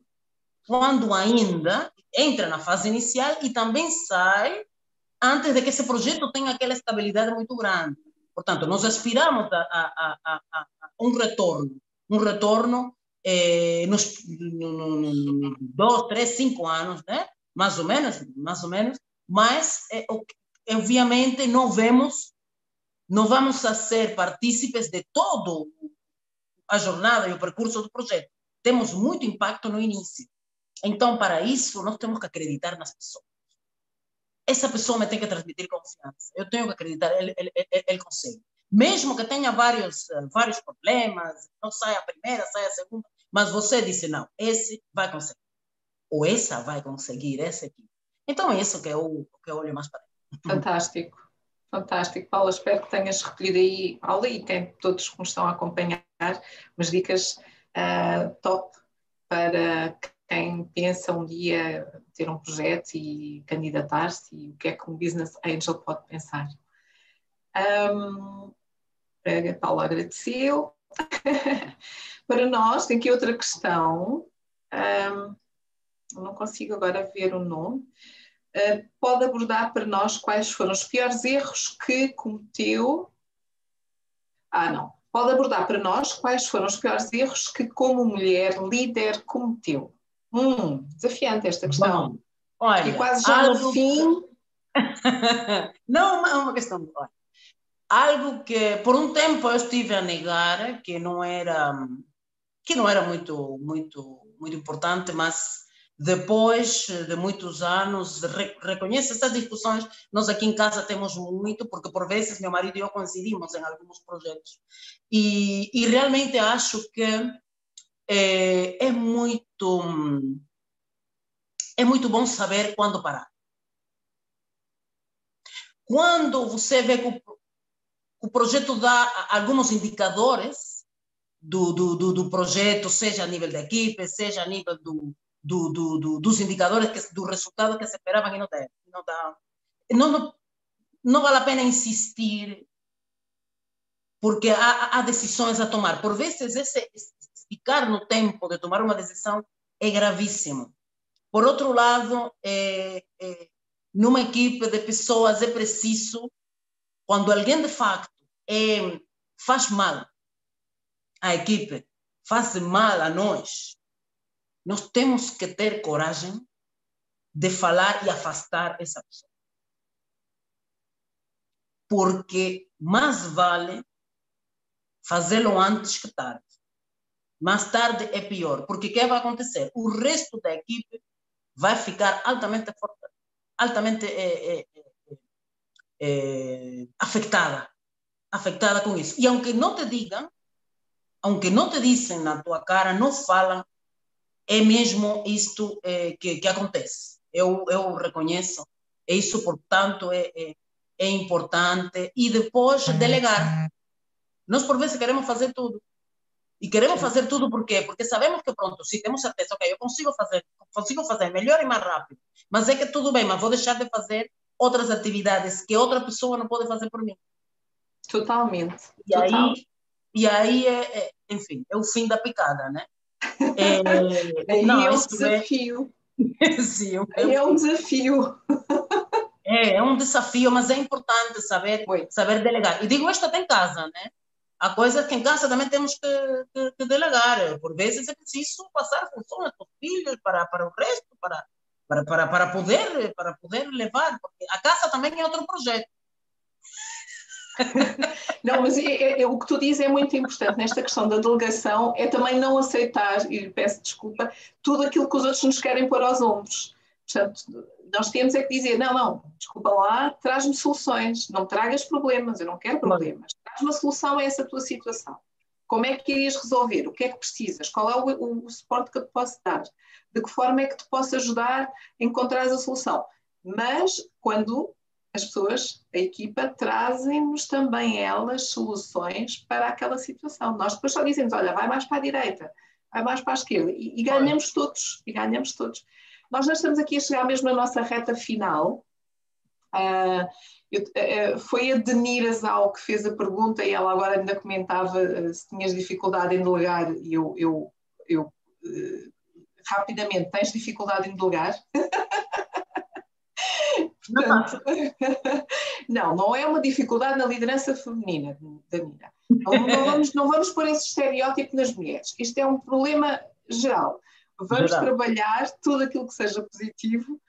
Speaker 2: quando ainda entra na fase inicial e também sai antes de que esse projeto tenha aquela estabilidade muito grande. Portanto, nós aspiramos a, a, a, a um retorno, um retorno eh, nos, no, no, no, dois, três, cinco anos, né? mais ou menos, mais ou menos, mas eh, obviamente não vemos, não vamos a ser partícipes de todo a jornada e o percurso do projeto. Temos muito impacto no início. Então, para isso, nós temos que acreditar nas pessoas. Essa pessoa me tem que transmitir confiança. Eu tenho que acreditar, ele, ele, ele, consegue. Mesmo que tenha vários, eh, vários problemas, não saia a primeira, saia a segunda, mas você disse, não, esse vai conseguir. Ou essa vai conseguir, essa aqui. Então, é isso que eu, que eu olho mais para ele.
Speaker 1: Fantástico. Fantástico, Paula. Espero que tenhas recolhido aí, Paula, e quem, todos que nos estão a acompanhar, umas dicas uh, top para quem pensa um dia ter um projeto e candidatar-se e o que é que um business angel pode pensar. Um, a Paula agradeceu. para nós, tem aqui outra questão. Um, não consigo agora ver o nome. Uh, pode abordar para nós quais foram os piores erros que cometeu. Ah, não. Pode abordar para nós quais foram os piores erros que, como mulher líder, cometeu. Hum, desafiante esta questão. Bom,
Speaker 2: olha,
Speaker 1: e quase já algo... no fim.
Speaker 2: não, é uma questão. Olha, algo que por um tempo eu estive a negar que não era que não era muito muito muito importante, mas depois de muitos anos reconheço essas discussões nós aqui em casa temos muito porque por vezes meu marido e eu coincidimos em alguns projetos e, e realmente acho que é, é muito é muito bom saber quando parar. Quando você vê que o, o projeto dá alguns indicadores do, do, do, do, projeto, seja a nível da equipe, seja a nível do, do, do, dos indicadores, que, do resultado que se esperavam e não dá. Não, dá. Não, não, não vale a pena insistir, porque há, há decisões a tomar. Por vezes, esse, ficar no tempo de tomar uma decisão é gravíssimo. Por outro lado, é, é, numa equipe de pessoas é preciso, quando alguém de facto é, faz mal à equipe, faz mal a nós, nós temos que ter coragem de falar e afastar essa pessoa. Porque mais vale fazê-lo antes que tarde. Mais tarde é pior, porque o que vai acontecer? O resto da equipe vai ficar altamente altamente é, é, é, afetada, afetada com isso. E aunque não te digam, aunque não te dizem na tua cara, não falam, é mesmo isto que, que acontece. Eu, eu reconheço. É isso, portanto, é, é, é importante. E depois delegar. Nós, por vezes, queremos fazer tudo. E queremos fazer tudo por quê? Porque sabemos que, pronto, se temos certeza, ok, eu consigo fazer, consigo fazer melhor e mais rápido, mas é que tudo bem, mas vou deixar de fazer outras atividades que outra pessoa não pode fazer por mim.
Speaker 1: Totalmente.
Speaker 2: E Total. aí, e aí é, é, enfim, é o fim da picada, né?
Speaker 1: É, não, é um desafio.
Speaker 2: É... Sim,
Speaker 1: é, é um desafio.
Speaker 2: É, é um desafio, mas é importante saber, saber delegar. E digo isto até em casa, né? Há coisas que em casa também temos que, que, que delegar. Por vezes é preciso passar funções para os filhos, para, para o resto, para, para, para, para, poder, para poder levar. Porque a casa também é outro projeto.
Speaker 1: Não, mas é, é, o que tu dizes é muito importante nesta questão da delegação, é também não aceitar, e peço desculpa, tudo aquilo que os outros nos querem pôr aos ombros. Portanto, nós temos é que dizer, não, não, desculpa lá, traz-me soluções, não me tragas problemas, eu não quero problemas uma solução a essa tua situação. Como é que irias resolver? O que é que precisas? Qual é o, o, o suporte que eu te posso dar? De que forma é que te posso ajudar a encontrar a solução? Mas quando as pessoas, a equipa, trazem-nos também elas soluções para aquela situação. Nós depois só dizemos, olha, vai mais para a direita, vai mais para a esquerda, e, e ganhamos todos, e ganhamos todos. Nós já estamos aqui a chegar mesmo na nossa reta final. Uh, eu, uh, foi a Denira Zal que fez a pergunta e ela agora ainda comentava uh, se tinhas dificuldade em delegar e eu, eu, eu rapidamente, tens dificuldade em delegar? Portanto, não, não é uma dificuldade na liderança feminina, Danira. Não, não, vamos, não vamos pôr esse estereótipo nas mulheres. Isto é um problema geral. Vamos geral. trabalhar tudo aquilo que seja positivo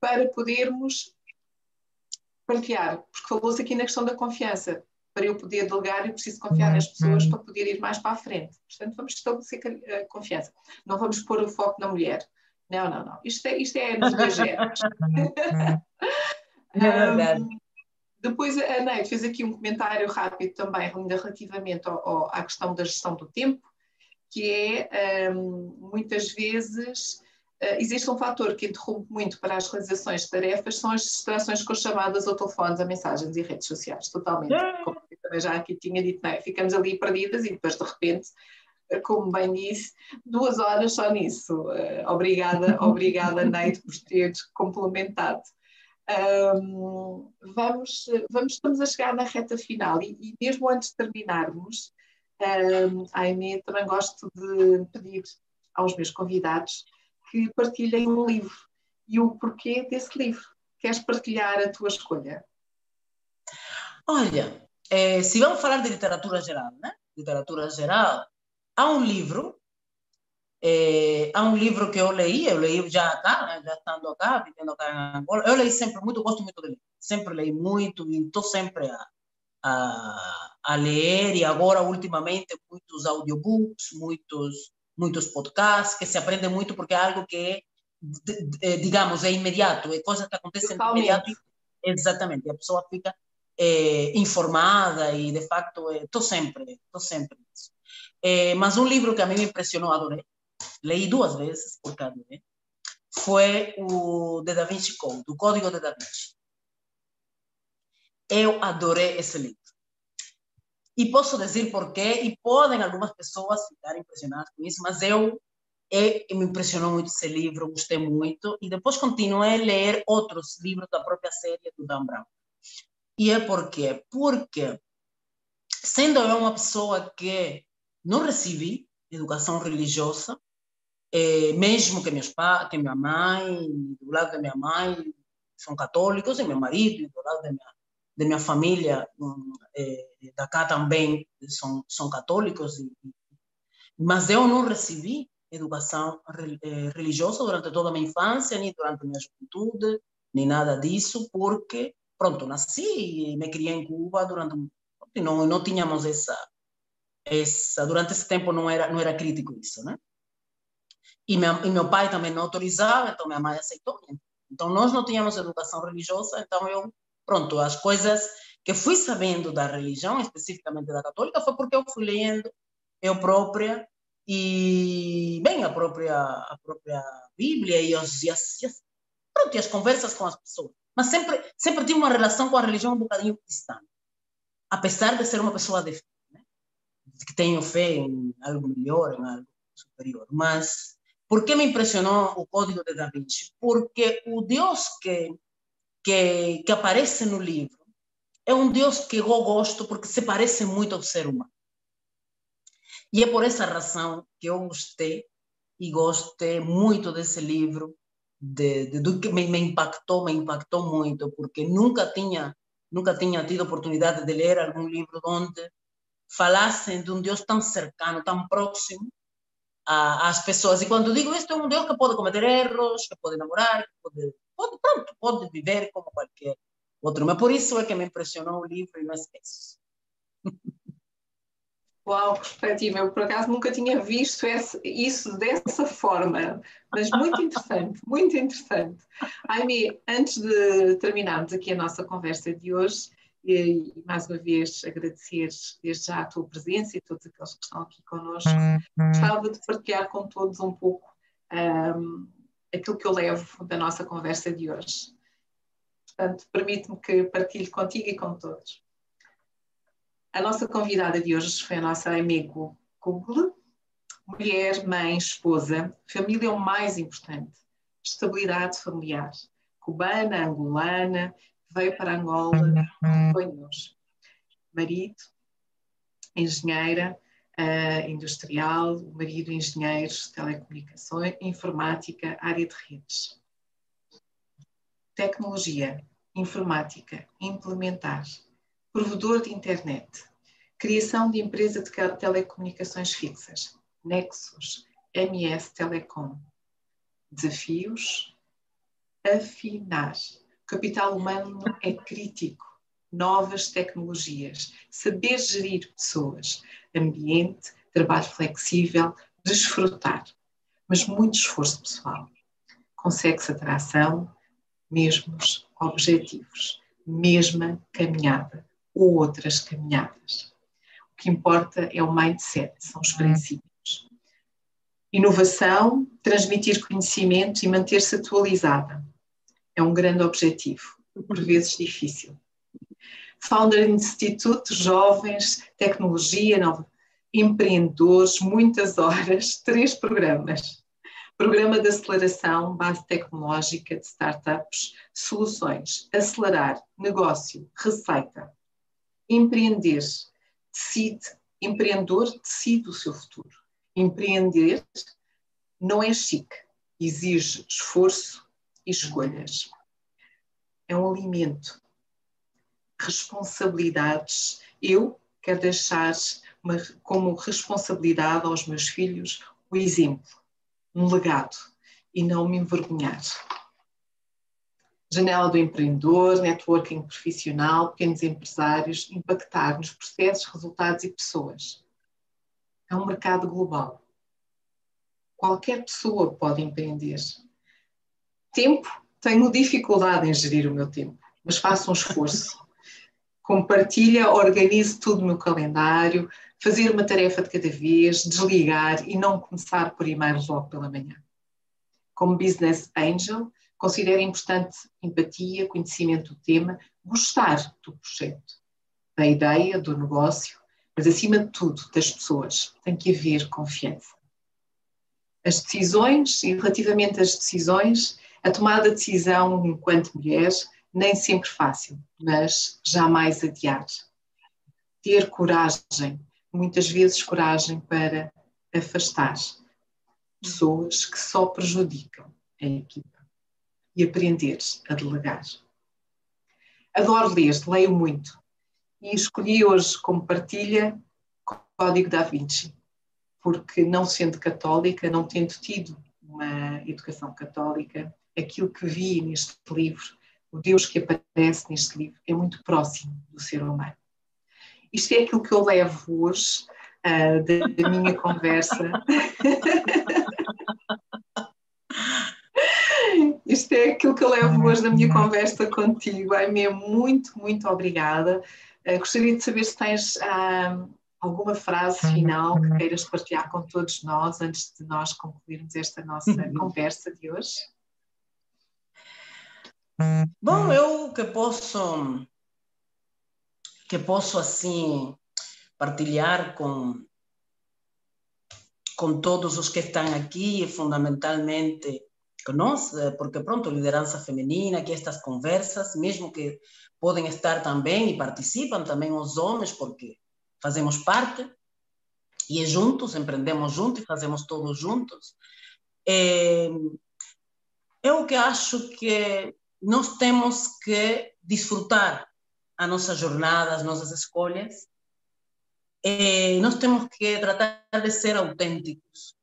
Speaker 1: para podermos partilhar, porque falou-se aqui na questão da confiança. Para eu poder delegar, eu preciso confiar nas pessoas uhum. para poder ir mais para a frente. Portanto, vamos estabelecer confiança. Não vamos pôr o foco na mulher. Não, não, não. Isto é, isto é nos gajetos.
Speaker 2: É verdade.
Speaker 1: Um, depois a Neide fez aqui um comentário rápido também relativamente ao, ao, à questão da gestão do tempo, que é um, muitas vezes existe um fator que interrompe muito para as realizações de tarefas, são as distrações com chamadas ou telefones, a mensagens e redes sociais, totalmente. Como eu também já aqui tinha dito, não é? ficamos ali perdidas e depois de repente como bem disse, duas horas só nisso. Uh, obrigada, obrigada, Neide, por teres complementado. Um, vamos, vamos, estamos a chegar na reta final e, e mesmo antes de terminarmos, um, Aine, também gosto de pedir aos meus convidados que partilhem um livro e o porquê desse livro. Queres partilhar a tua escolha?
Speaker 2: Olha, é, se vamos falar de literatura geral, né? Literatura geral, há um livro, é, há um livro que eu leí, eu leí já cá, né, já estando cá, vivendo cá em Angola, eu leí sempre muito, gosto muito de ler, sempre leio muito e estou sempre a, a, a, ler e agora ultimamente muitos audiobooks, muitos muitos podcasts que se aprende muito porque é algo que é, digamos é imediato, é coisa que acontece imediato, exatamente, a pessoa fica é, informada e de facto estou sempre, estou sempre nisso. É, mas um livro que a mim me impressionou, adorei, leí duas vezes, porque adorei, foi o de Da Vinci Code, o Código de Da Vinci. Eu adorei esse livro. E posso dizer porquê, e podem algumas pessoas ficar impressionadas com isso, mas eu é, me impressionou muito esse livro, gostei muito, e depois continuei a ler outros livros da própria série do Dan Brown. E é por quê? Porque, sendo eu uma pessoa que não recebi educação religiosa, é, mesmo que meus pais, que minha mãe, do lado da minha mãe são católicos, e meu marido, do lado da minha, da minha família, é, da cá também são, são católicos, e, mas eu não recebi educação religiosa durante toda a minha infância, nem durante a minha juventude, nem nada disso, porque, pronto, nasci e me criei em Cuba durante. Não, não tínhamos essa, essa, durante esse tempo não era, não era crítico isso, né? E, minha, e meu pai também não autorizava, então minha mãe aceitou. Então nós não tínhamos educação religiosa, então eu, pronto, as coisas que fui sabendo da religião, especificamente da católica, foi porque eu fui lendo eu própria e bem a própria a própria Bíblia e, os, e, as, as, pronto, e as conversas com as pessoas. Mas sempre sempre tive uma relação com a religião um bocadinho distante, apesar de ser uma pessoa de que tenho fé em algo melhor, em algo superior. Mas por que me impressionou o Código de Da Vinci? Porque o Deus que, que, que aparece no livro é um Deus que eu gosto porque se parece muito ao ser humano. E é por essa razão que eu gostei e gostei muito desse livro, de, de, do que me, me, impactou, me impactou muito, porque nunca tinha nunca tinha tido oportunidade de ler algum livro onde falassem de um Deus tão cercano, tão próximo às pessoas. E quando digo isto, é um Deus que pode cometer erros, que pode namorar, que pode, pode, pronto, pode viver como qualquer outro. Mas por isso é que me impressionou o livro e não esqueço.
Speaker 1: Uau, perspectiva. Eu, por acaso, nunca tinha visto esse, isso dessa forma, mas muito interessante, muito interessante. Aime, antes de terminarmos aqui a nossa conversa de hoje, e, e, mais uma vez agradecer desde já a tua presença e todos aqueles que estão aqui connosco. Gostava de partilhar com todos um pouco um, aquilo que eu levo da nossa conversa de hoje. Portanto, permite-me que partilhe contigo e com todos. A nossa convidada de hoje foi a nossa amigo Google, mulher, mãe, esposa, família é o mais importante, estabilidade familiar, cubana, angolana, veio para Angola, foi-nos marido, engenheira uh, industrial, o marido engenheiro, telecomunicações, informática, área de redes. Tecnologia, informática, implementar, provedor de internet, criação de empresa de telecomunicações fixas, Nexus, MS Telecom. Desafios, afinar, capital humano é crítico. Novas tecnologias, saber gerir pessoas, ambiente, trabalho flexível, desfrutar, mas muito esforço pessoal. consegue-se atração, mesmos objetivos, mesma caminhada ou outras caminhadas. O que importa é o mindset, são os princípios. Inovação, transmitir conhecimento e manter-se atualizada. É um grande objetivo, por vezes difícil. Founder Institute, jovens, tecnologia, empreendedores, muitas horas, três programas. Programa de aceleração, base tecnológica de startups, soluções, acelerar, negócio, receita. Empreender, decide, empreendedor decide o seu futuro. Empreender não é chique, exige esforço e escolhas. É um alimento. Responsabilidades. Eu quero deixar uma, como responsabilidade aos meus filhos o exemplo um legado e não me envergonhar. Janela do empreendedor, networking profissional, pequenos empresários, impactar nos processos, resultados e pessoas. É um mercado global. Qualquer pessoa pode empreender. Tempo, tenho dificuldade em gerir o meu tempo, mas faço um esforço. Compartilha, organize tudo no meu calendário, fazer uma tarefa de cada vez, desligar e não começar por e-mails logo pela manhã. Como business angel, considero importante empatia, conhecimento do tema, gostar do projeto, da ideia, do negócio, mas acima de tudo das pessoas. Tem que haver confiança. As decisões, e relativamente às decisões, a tomada de decisão enquanto mulher, nem sempre fácil, mas jamais adiar. Ter coragem muitas vezes coragem para afastar pessoas que só prejudicam a equipa e aprender a delegar. Adoro ler, leio muito e escolhi hoje como partilha Código da Vinci, porque não sendo católica, não tendo tido uma educação católica, aquilo que vi neste livro, o Deus que aparece neste livro, é muito próximo do ser humano. Isto é aquilo que eu levo hoje uh, da, da minha conversa. Isto é aquilo que eu levo hoje da minha conversa contigo. Aimee, muito, muito obrigada. Uh, gostaria de saber se tens uh, alguma frase final que queiras partilhar com todos nós antes de nós concluirmos esta nossa uhum. conversa de hoje.
Speaker 2: Bom, eu que posso que posso assim partilhar com com todos os que estão aqui fundamentalmente com nós, eh, porque pronto, liderança feminina, que estas conversas, mesmo que podem estar também e participam também os homens, porque fazemos parte e é juntos, empreendemos juntos e fazemos todos juntos. É, eu que acho que nós temos que desfrutar a nossa jornada, as nossas escolhas, eh, nós temos que tratar de ser autênticos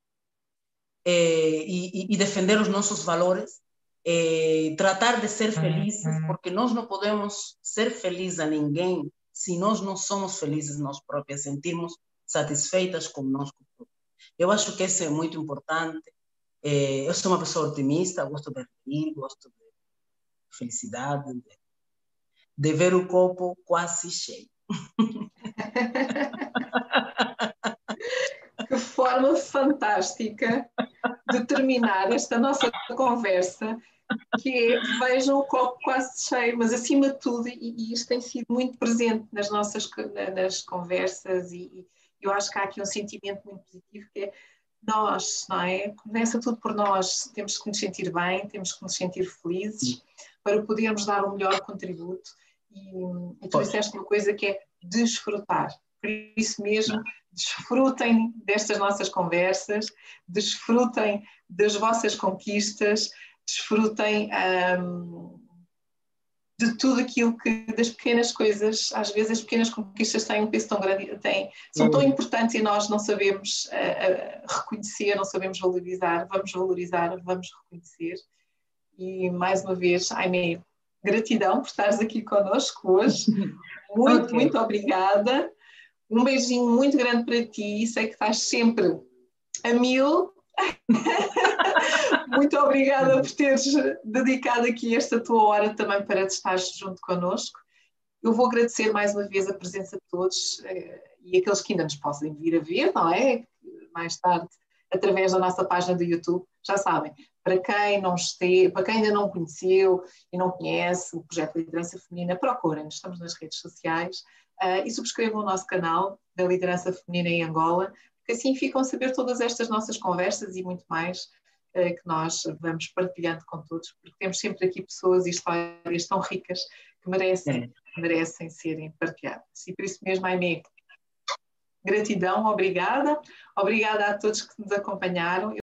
Speaker 2: eh, e, e, defender os nossos valores, eh, tratar de ser felizes, porque nós não podemos ser felizes a ninguém se nós não somos felizes nós próprios, sentirmos satisfeitas conosco. Eu acho que isso é muito importante. eu sou uma pessoa otimista, gosto de rir, gosto de felicidade, de ver o copo quase cheio.
Speaker 1: que forma fantástica de terminar esta nossa conversa, que é vejam o copo quase cheio, mas acima de tudo, e, e isto tem sido muito presente nas nossas nas conversas, e, e eu acho que há aqui um sentimento muito positivo que é nós, não é? Começa tudo por nós, temos que nos sentir bem, temos que nos sentir felizes para podermos dar o melhor contributo e, e tu disseste uma coisa que é desfrutar. Por isso mesmo, desfrutem destas nossas conversas, desfrutem das vossas conquistas, desfrutem um, de tudo aquilo que, das pequenas coisas, às vezes as pequenas conquistas têm um peso tão grande, têm, são tão importantes e nós não sabemos uh, uh, reconhecer, não sabemos valorizar, vamos valorizar, vamos reconhecer. E mais uma vez, Aimee, Gratidão por estares aqui conosco hoje. Muito, okay. muito obrigada. Um beijinho muito grande para ti. Sei que estás sempre a mil. Muito obrigada por teres dedicado aqui esta tua hora também para estares junto connosco. Eu vou agradecer mais uma vez a presença de todos eh, e aqueles que ainda nos possam vir a ver, não é? Mais tarde, através da nossa página do YouTube, já sabem, para quem não esteve, para quem ainda não conheceu e não conhece o projeto Liderança Feminina, procurem, estamos nas redes sociais uh, e subscrevam o nosso canal da Liderança Feminina em Angola, porque assim ficam a saber todas estas nossas conversas e muito mais uh, que nós vamos partilhando com todos, porque temos sempre aqui pessoas e histórias tão ricas que merecem, é. merecem serem partilhadas. E por isso mesmo, Aimee, gratidão, obrigada. Obrigada a todos que nos acompanharam.